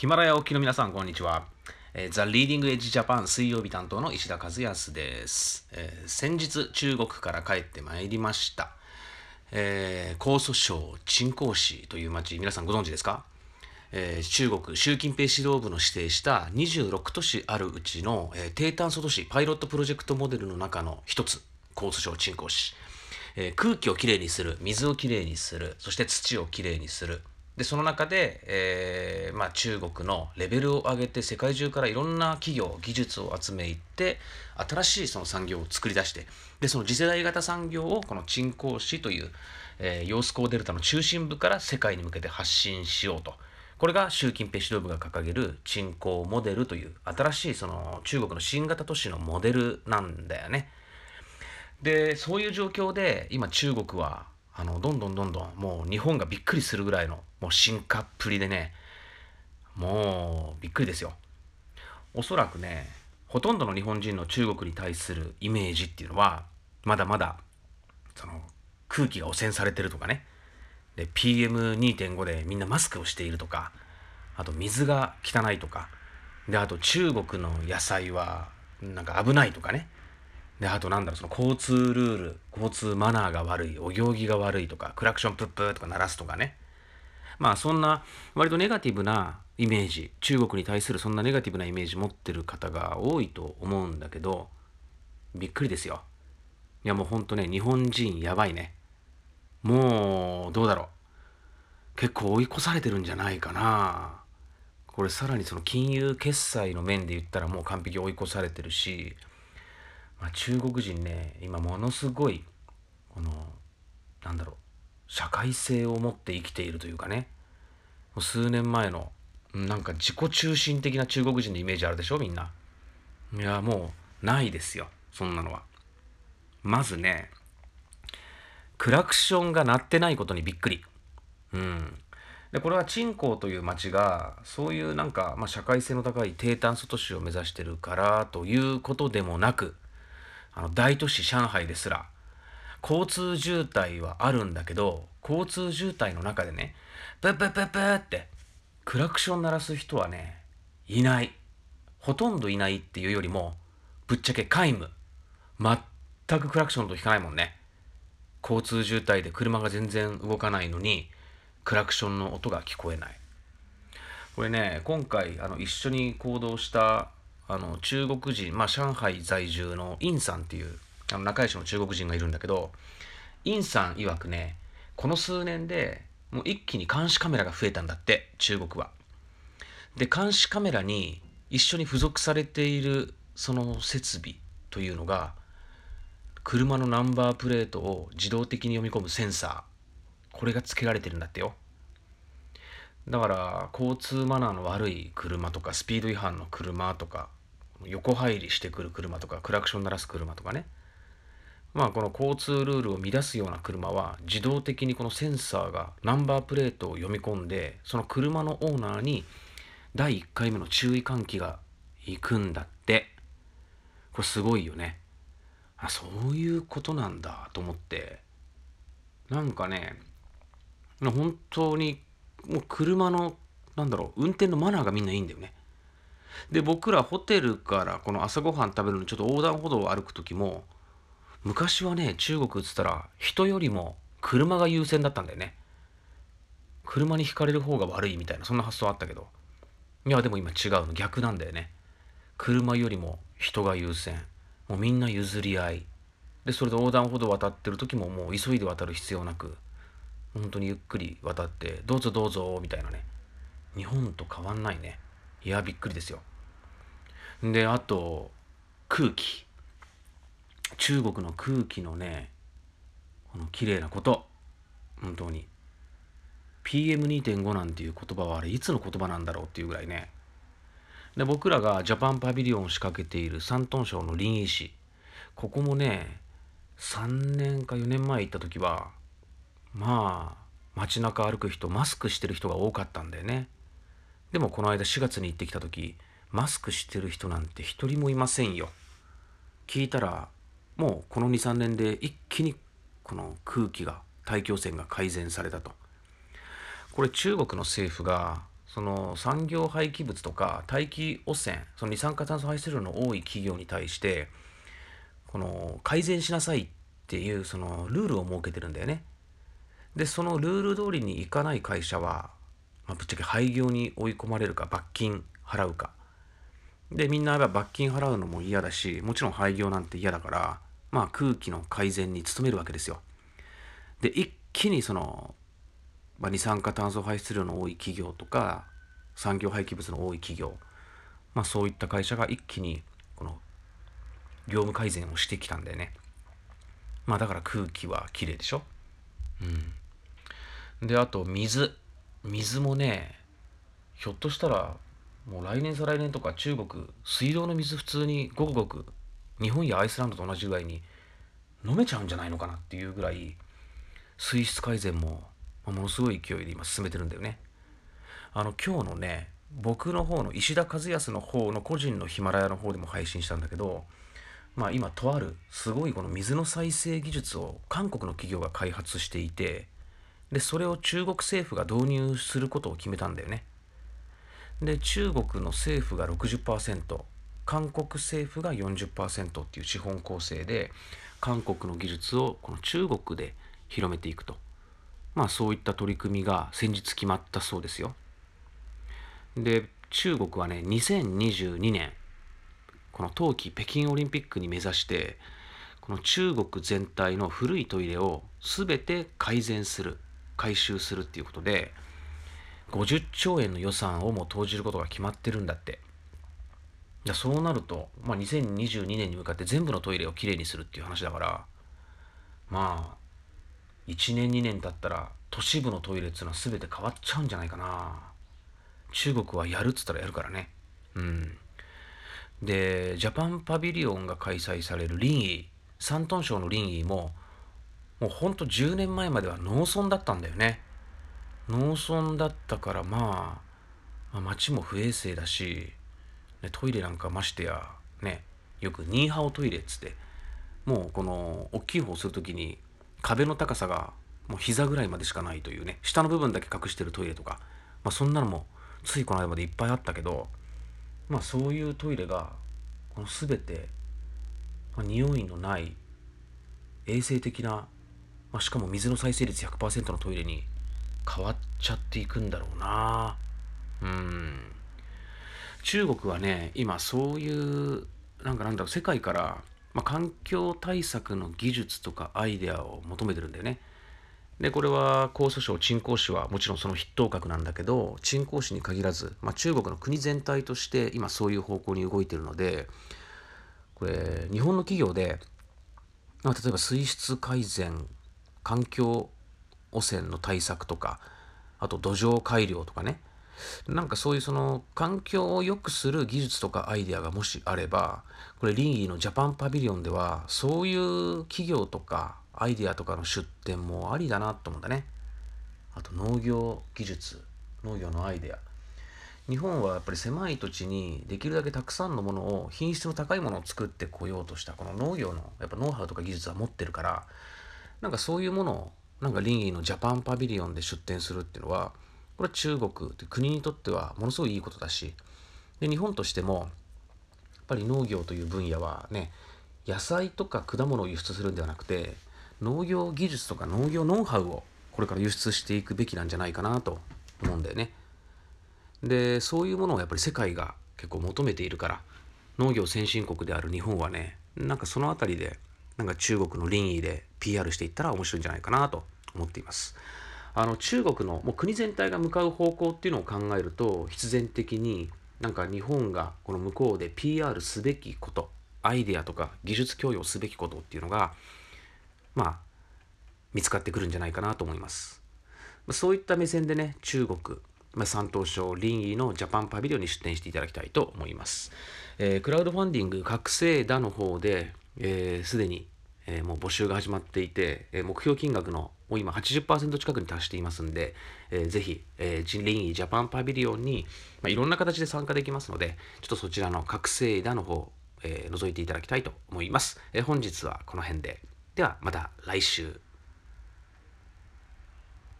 ヒマラヤ沖の皆さん、こんにちは。えー、ザ・リーディング・エッジ・ジャパン水曜日担当の石田和康です、えー、先日、中国から帰ってまいりました。えー、江蘇省鎮江市という町、皆さんご存知ですか、えー、中国習近平指導部の指定した26都市あるうちの、えー、低炭素都市パイロットプロジェクトモデルの中の一つ、江蘇省鎮江市。えー、空気をきれいにする、水をきれいにする、そして土をきれいにする。で、その中で、えー、まあ、中国のレベルを上げて世界中からいろんな企業、技術を集めいって、新しいその産業を作り出して、で、その次世代型産業をこの鎮江市という、えー、ヨースコーデルタの中心部から世界に向けて発信しようと。これが習近平指導部が掲げる鎮江モデルという新しいその中国の新型都市のモデルなんだよね。で、そういう状況で今中国はあのどんどんどんどんもう日本がびっくりするぐらいのもう進化っぷりでねもうびっくりですよ。おそらくねほとんどの日本人の中国に対するイメージっていうのはまだまだその空気が汚染されてるとかね。で PM2.5 でみんなマスクをしているとかあと水が汚いとか。であと中国の野菜はなんか危ないとかね。で、あとなんだろう、その交通ルール、交通マナーが悪い、お行儀が悪いとか、クラクションプップーとか鳴らすとかね。まあそんな割とネガティブなイメージ、中国に対するそんなネガティブなイメージ持ってる方が多いと思うんだけど、びっくりですよ。いやもうほんとね、日本人やばいね。もう、どうだろう。結構追い越されてるんじゃないかな。これさらにその金融決済の面で言ったらもう完璧追い越されてるし、まあ、中国人ね今ものすごいこのなんだろう社会性を持って生きているというかね。もう数年前のなんか自己中心的な中国人のイメージあるでしょみんな。いやもうないですよそんなのは。まずねクラクションが鳴ってないことにびっくり。うん。でこれは鎮江という町がそういうなんか、まあ、社会性の高い低炭素都市を目指してるからということでもなくあの大都市上海ですら交通渋滞はあるんだけど交通渋滞の中でねプップップップッってクラクション鳴らす人はねいない。ほとんどいないっていうよりもぶっちゃけ皆無。全くクラクションと聞かないもんね。交通渋滞で車が全然動かないのにクラクションの音が聞こえない。これね今回あの一緒に行動したあの中国人、まあ、上海在住のインさんっていうあの仲良しの中国人がいるんだけどインさん曰くねこの数年でもう一気に監視カメラが増えたんだって中国は。で監視カメラに一緒に付属されているその設備というのが車のナンバープレートを自動的に読み込むセンサーこれが付けられてるんだってよ。だから交通マナーの悪い車とかスピード違反の車とか横入りしてくる車とかクラクション鳴らす車とかね。まあこの交通ルールを乱すような車は自動的にこのセンサーがナンバープレートを読み込んでその車のオーナーに第1回目の注意喚起が行くんだって。これすごいよね。あそういうことなんだと思って。なんかね本当にもう車のなんだろう運転のマナーがみんないいんだよね。で僕らホテルからこの朝ごはん食べるのにちょっと横断歩道を歩く時も昔はね中国っつったら人よりも車が優先だったんだよね。車にひかれる方が悪いみたいなそんな発想あったけど。いやでも今違うの。逆なんだよね。車よりも人が優先。もうみんな譲り合い。でそれで横断歩道渡ってる時ももう急いで渡る必要なく本当にゆっくり渡ってどうぞどうぞみたいなね。日本と変わんないね。いやびっくりですよ。であと空気。中国の空気のねこの綺麗なこと。本当に。PM2.5 なんていう言葉はあれいつの言葉なんだろうっていうぐらいね。で僕らがジャパンパビリオンを仕掛けている山東省の臨沂市。ここもね3年か4年前行った時はまあ街中歩く人マスクしてる人が多かったんだよね。でもこの間4月に行ってきた時マスクしてる人なんて一人もいませんよ聞いたらもうこの23年で一気にこの空気が大気汚染が改善されたとこれ中国の政府がその産業廃棄物とか大気汚染その二酸化炭素排出量の多い企業に対してこの改善しなさいっていうそのルールを設けてるんだよね。でそのルール通りにいかない会社は、まあ、ぶっちゃけ廃業に追い込まれるか罰金払うかでみんな罰金払うのも嫌だしもちろん廃業なんて嫌だからまあ空気の改善に努めるわけですよ。で一気にその、まあ、二酸化炭素排出量の多い企業とか産業廃棄物の多い企業、まあ、そういった会社が一気にこの業務改善をしてきたんだよね。まあだから空気はきれいでしょ。うん。であと水水もねひょっとしたらもう来年再来年とか中国水道の水普通にごくごく日本やアイスランドと同じぐらいに飲めちゃうんじゃないのかなっていうぐらい水質改善もものすごい勢いで今進めてるんだよね。あの今日のね僕の方の石田和康の方の個人のヒマラヤの方でも配信したんだけどまあ今とあるすごいこの水の再生技術を韓国の企業が開発していてでそれを中国政府が導入することを決めたんだよね。で中国の政府が60%韓国政府が40%っていう資本構成で韓国の技術をこの中国で広めていくとまあそういった取り組みが先日決まったそうですよ。で中国はね2022年この冬季北京オリンピックに目指してこの中国全体の古いトイレを全て改善する改修するっていうことで50兆円の予算をもう投じることが決まってるんだって。じゃそうなると、まあ、2022年に向かって全部のトイレをきれいにするっていう話だからまあ1年2年経ったら都市部のトイレっていうのは全て変わっちゃうんじゃないかな。中国はやるっつったらやるからね。うん。でジャパンパビリオンが開催される林沂山東省の林沂ももうほんと10年前までは農村だったんだよね。農村だったからまあ、まあ、街も不衛生だし、ね、トイレなんかましてやねよくニーハオトイレっつってもうこの大きい方をする時に壁の高さがもう膝ぐらいまでしかないというね下の部分だけ隠してるトイレとか、まあ、そんなのもついこの間までいっぱいあったけどまあそういうトイレがこの全て、まあ、匂いのない衛生的な、まあ、しかも水の再生率100%のトイレに変わっちゃっていくんだろうなうん中国はね今そういうなんかなんだろう世界からまあ、環境対策の技術とかアイデアを求めてるんだよね。でこれは江蘇省鎮江市はもちろんその筆頭格なんだけど鎮江市に限らず、まあ、中国の国全体として今そういう方向に動いてるのでこれ日本の企業で、まあ、例えば水質改善環境汚染の対策とかあと土壌改良とかね。なんかそういうその環境を良くする技術とかアイデアがもしあればこれリンギーのジャパンパビリオンではそういう企業とかアイデアとかの出展もありだなと思うんだね。あと農業技術農業のアイデア。日本はやっぱり狭い土地にできるだけたくさんのものを品質の高いものを作ってこようとしたこの農業のやっぱノウハウとか技術は持ってるからなんかそういうものをなんかリンギーのジャパンパビリオンで出展するっていうのはこれは中国って国にとってはものすごいいいことだしで日本としてもやっぱり農業という分野はね野菜とか果物を輸出するんではなくて農業技術とか農業ノウハウをこれから輸出していくべきなんじゃないかなと思うんだよね。でそういうものをやっぱり世界が結構求めているから農業先進国である日本はねなんかその辺りでなんか中国の林沂で PR していったら面白いんじゃないかなと思っています。あの中国のもう国全体が向かう方向っていうのを考えると必然的になんか日本がこの向こうで PR すべきことアイデアとか技術供与すべきことっていうのがまあ見つかってくるんじゃないかなと思いますまあそういった目線でね中国、まあ、山東省臨沂のジャパンパビリオンに出展していただきたいと思います、えー、クラウドファンディング覚醒だの方で、えー、すでに、えー、もう募集が始まっていて、え目標金額のもう今80%近くに達していますんで、えー、ぜひ、えー、ジンリンギジャパンパビリオンに、まあ、いろんな形で参加できますので、ちょっとそちらの覚醒だの方、えー、覗いていただきたいと思います。えー、本日はこの辺で。ではまた来週。